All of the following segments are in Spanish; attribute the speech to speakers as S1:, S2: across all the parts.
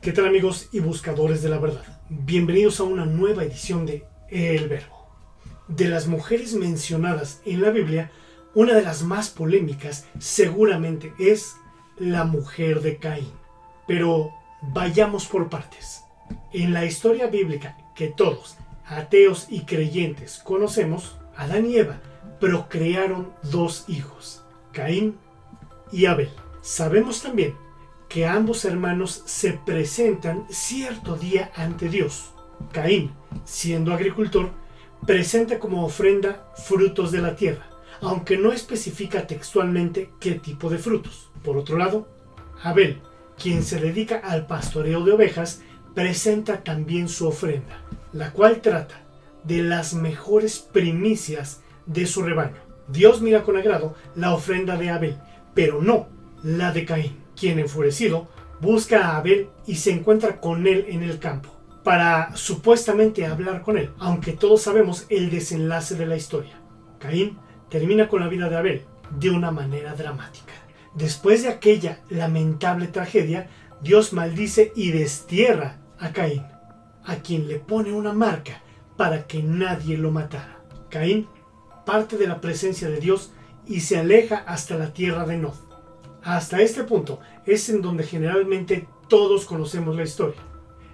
S1: ¿Qué tal amigos y buscadores de la verdad? Bienvenidos a una nueva edición de El Verbo. De las mujeres mencionadas en la Biblia, una de las más polémicas seguramente es la mujer de Caín. Pero vayamos por partes. En la historia bíblica que todos, ateos y creyentes, conocemos, Adán y Eva procrearon dos hijos, Caín y Abel. Sabemos también que ambos hermanos se presentan cierto día ante Dios. Caín, siendo agricultor, presenta como ofrenda frutos de la tierra, aunque no especifica textualmente qué tipo de frutos. Por otro lado, Abel, quien se dedica al pastoreo de ovejas, presenta también su ofrenda, la cual trata de las mejores primicias de su rebaño. Dios mira con agrado la ofrenda de Abel, pero no la de Caín quien enfurecido busca a Abel y se encuentra con él en el campo para supuestamente hablar con él, aunque todos sabemos el desenlace de la historia. Caín termina con la vida de Abel de una manera dramática. Después de aquella lamentable tragedia, Dios maldice y destierra a Caín, a quien le pone una marca para que nadie lo matara. Caín parte de la presencia de Dios y se aleja hasta la tierra de Nod. Hasta este punto es en donde generalmente todos conocemos la historia.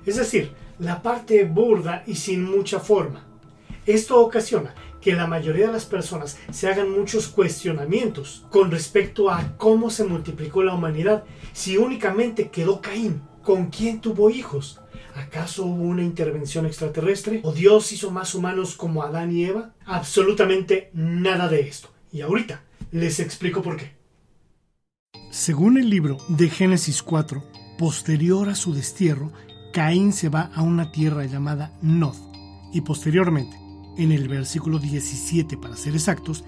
S1: Es decir, la parte burda y sin mucha forma. Esto ocasiona que la mayoría de las personas se hagan muchos cuestionamientos con respecto a cómo se multiplicó la humanidad si únicamente quedó Caín. ¿Con quién tuvo hijos? ¿Acaso hubo una intervención extraterrestre? ¿O Dios hizo más humanos como Adán y Eva? Absolutamente nada de esto. Y ahorita les explico por qué. Según el libro de Génesis 4, posterior a su destierro, Caín se va a una tierra llamada Nod. Y posteriormente, en el versículo 17 para ser exactos,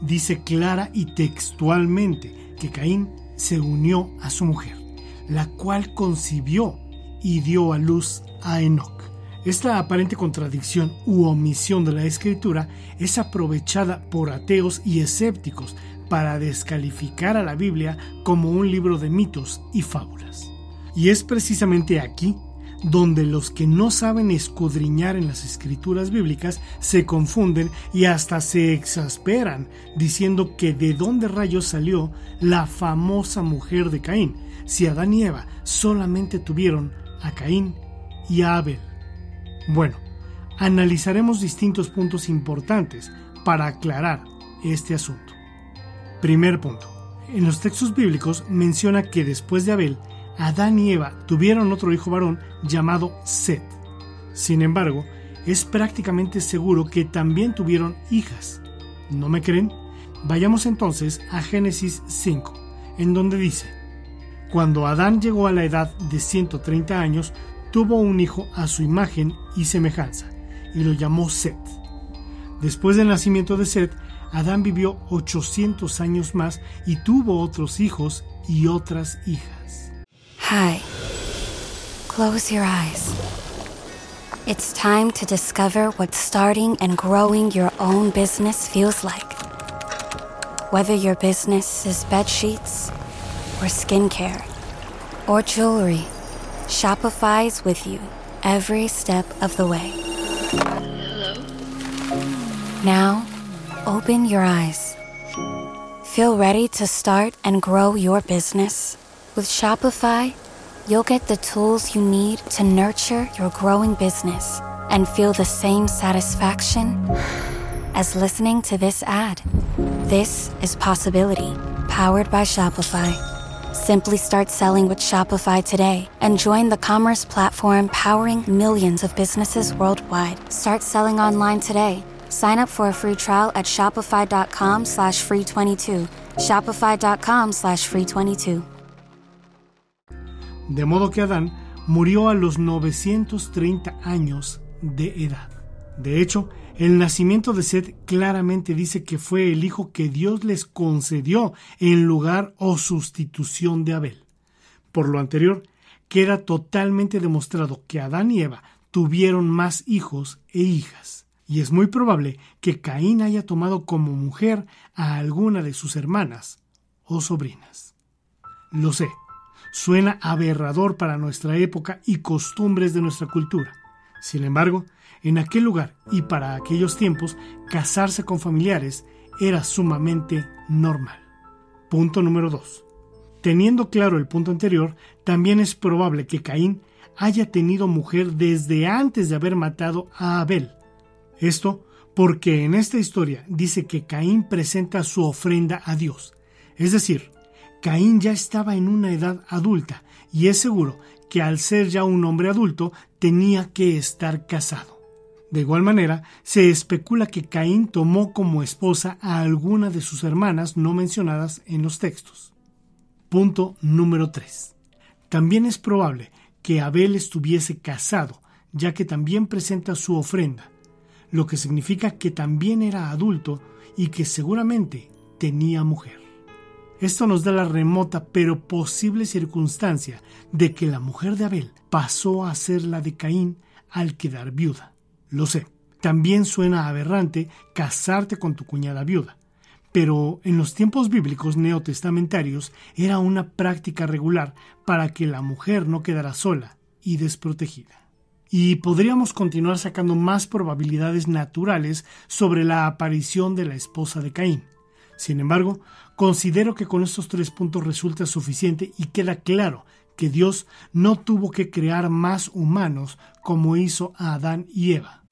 S1: dice clara y textualmente que Caín se unió a su mujer, la cual concibió y dio a luz a Enoch. Esta aparente contradicción u omisión de la escritura es aprovechada por ateos y escépticos para descalificar a la Biblia como un libro de mitos y fábulas. Y es precisamente aquí donde los que no saben escudriñar en las escrituras bíblicas se confunden y hasta se exasperan diciendo que de dónde rayos salió la famosa mujer de Caín, si Adán y Eva solamente tuvieron a Caín y a Abel. Bueno, analizaremos distintos puntos importantes para aclarar este asunto. Primer punto. En los textos bíblicos menciona que después de Abel, Adán y Eva tuvieron otro hijo varón llamado Set. Sin embargo, es prácticamente seguro que también tuvieron hijas. ¿No me creen? Vayamos entonces a Génesis 5, en donde dice, Cuando Adán llegó a la edad de 130 años, tuvo un hijo a su imagen y semejanza, y lo llamó Set. Después del nacimiento de Set, Adán vivió 800 años más y tuvo otros hijos y otras hijas.
S2: Hi. Close your eyes. It's time to discover what starting and growing your own business feels like. Whether your business is bed sheets or skincare or jewelry, Shopify's with you every step of the way. Hello. Now, Open your eyes. Feel ready to start and grow your business? With Shopify, you'll get the tools you need to nurture your growing business and feel the same satisfaction as listening to this ad. This is Possibility, powered by Shopify. Simply start selling with Shopify today and join the commerce platform powering millions of businesses worldwide. Start selling online today. Sign up for a free trial at shopify.com slash free 22. Shopify.com slash free 22.
S1: De modo que Adán murió a los 930 años de edad. De hecho, el nacimiento de Seth claramente dice que fue el hijo que Dios les concedió en lugar o sustitución de Abel. Por lo anterior, queda totalmente demostrado que Adán y Eva tuvieron más hijos e hijas, y es muy probable que Caín haya tomado como mujer a alguna de sus hermanas o sobrinas. Lo sé, suena aberrador para nuestra época y costumbres de nuestra cultura. Sin embargo, en aquel lugar y para aquellos tiempos, casarse con familiares era sumamente normal. Punto número 2. Teniendo claro el punto anterior, también es probable que Caín haya tenido mujer desde antes de haber matado a Abel. Esto porque en esta historia dice que Caín presenta su ofrenda a Dios. Es decir, Caín ya estaba en una edad adulta y es seguro que al ser ya un hombre adulto tenía que estar casado. De igual manera, se especula que Caín tomó como esposa a alguna de sus hermanas no mencionadas en los textos. Punto número 3. También es probable que Abel estuviese casado, ya que también presenta su ofrenda, lo que significa que también era adulto y que seguramente tenía mujer. Esto nos da la remota pero posible circunstancia de que la mujer de Abel pasó a ser la de Caín al quedar viuda. Lo sé, también suena aberrante casarte con tu cuñada viuda, pero en los tiempos bíblicos neotestamentarios era una práctica regular para que la mujer no quedara sola y desprotegida. Y podríamos continuar sacando más probabilidades naturales sobre la aparición de la esposa de Caín. Sin embargo, considero que con estos tres puntos resulta suficiente y queda claro que Dios no tuvo que crear más humanos como hizo a Adán y Eva.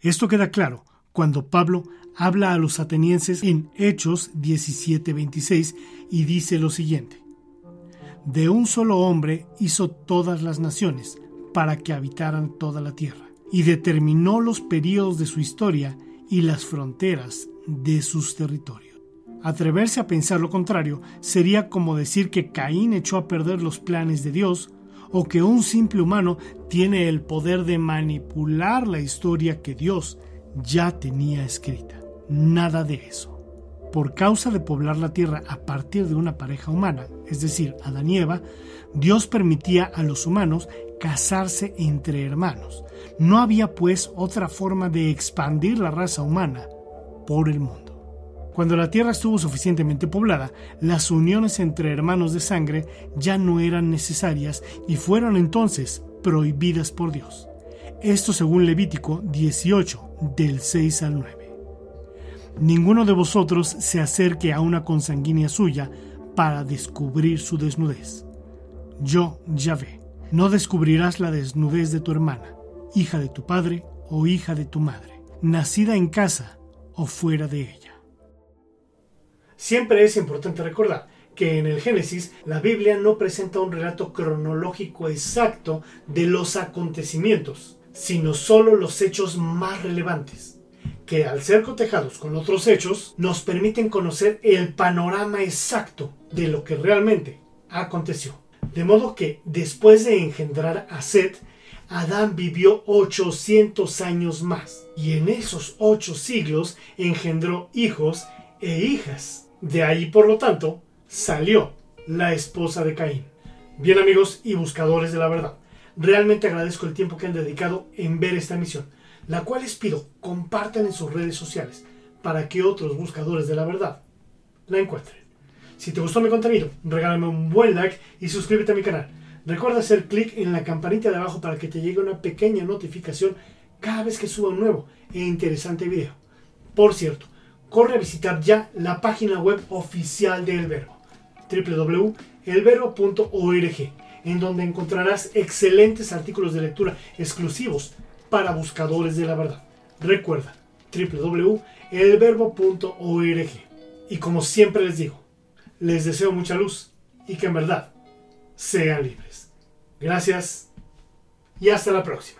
S1: Esto queda claro cuando Pablo habla a los atenienses en Hechos 17:26 y dice lo siguiente. De un solo hombre hizo todas las naciones para que habitaran toda la tierra y determinó los períodos de su historia y las fronteras de sus territorios. Atreverse a pensar lo contrario sería como decir que Caín echó a perder los planes de Dios o que un simple humano tiene el poder de manipular la historia que Dios ya tenía escrita. Nada de eso. Por causa de poblar la tierra a partir de una pareja humana, es decir, Adán y Eva, Dios permitía a los humanos casarse entre hermanos. No había pues otra forma de expandir la raza humana por el mundo. Cuando la tierra estuvo suficientemente poblada, las uniones entre hermanos de sangre ya no eran necesarias y fueron entonces prohibidas por Dios. Esto según Levítico 18, del 6 al 9. Ninguno de vosotros se acerque a una consanguínea suya para descubrir su desnudez. Yo, Yahvé, no descubrirás la desnudez de tu hermana, hija de tu padre o hija de tu madre, nacida en casa o fuera de ella. Siempre es importante recordar que en el Génesis la Biblia no presenta un relato cronológico exacto de los acontecimientos, sino solo los hechos más relevantes, que al ser cotejados con otros hechos nos permiten conocer el panorama exacto de lo que realmente aconteció. De modo que después de engendrar a Seth, Adán vivió 800 años más, y en esos ocho siglos engendró hijos e hijas. De ahí, por lo tanto, salió la esposa de Caín. Bien amigos y buscadores de la verdad, realmente agradezco el tiempo que han dedicado en ver esta misión, la cual les pido compartan en sus redes sociales para que otros buscadores de la verdad la encuentren. Si te gustó mi contenido, regálame un buen like y suscríbete a mi canal. Recuerda hacer clic en la campanita de abajo para que te llegue una pequeña notificación cada vez que suba un nuevo e interesante video. Por cierto, corre a visitar ya la página web oficial de El Verbo, www.elverbo.org, en donde encontrarás excelentes artículos de lectura exclusivos para buscadores de la verdad. Recuerda, www.elverbo.org. Y como siempre les digo, les deseo mucha luz y que en verdad sean libres. Gracias y hasta la próxima.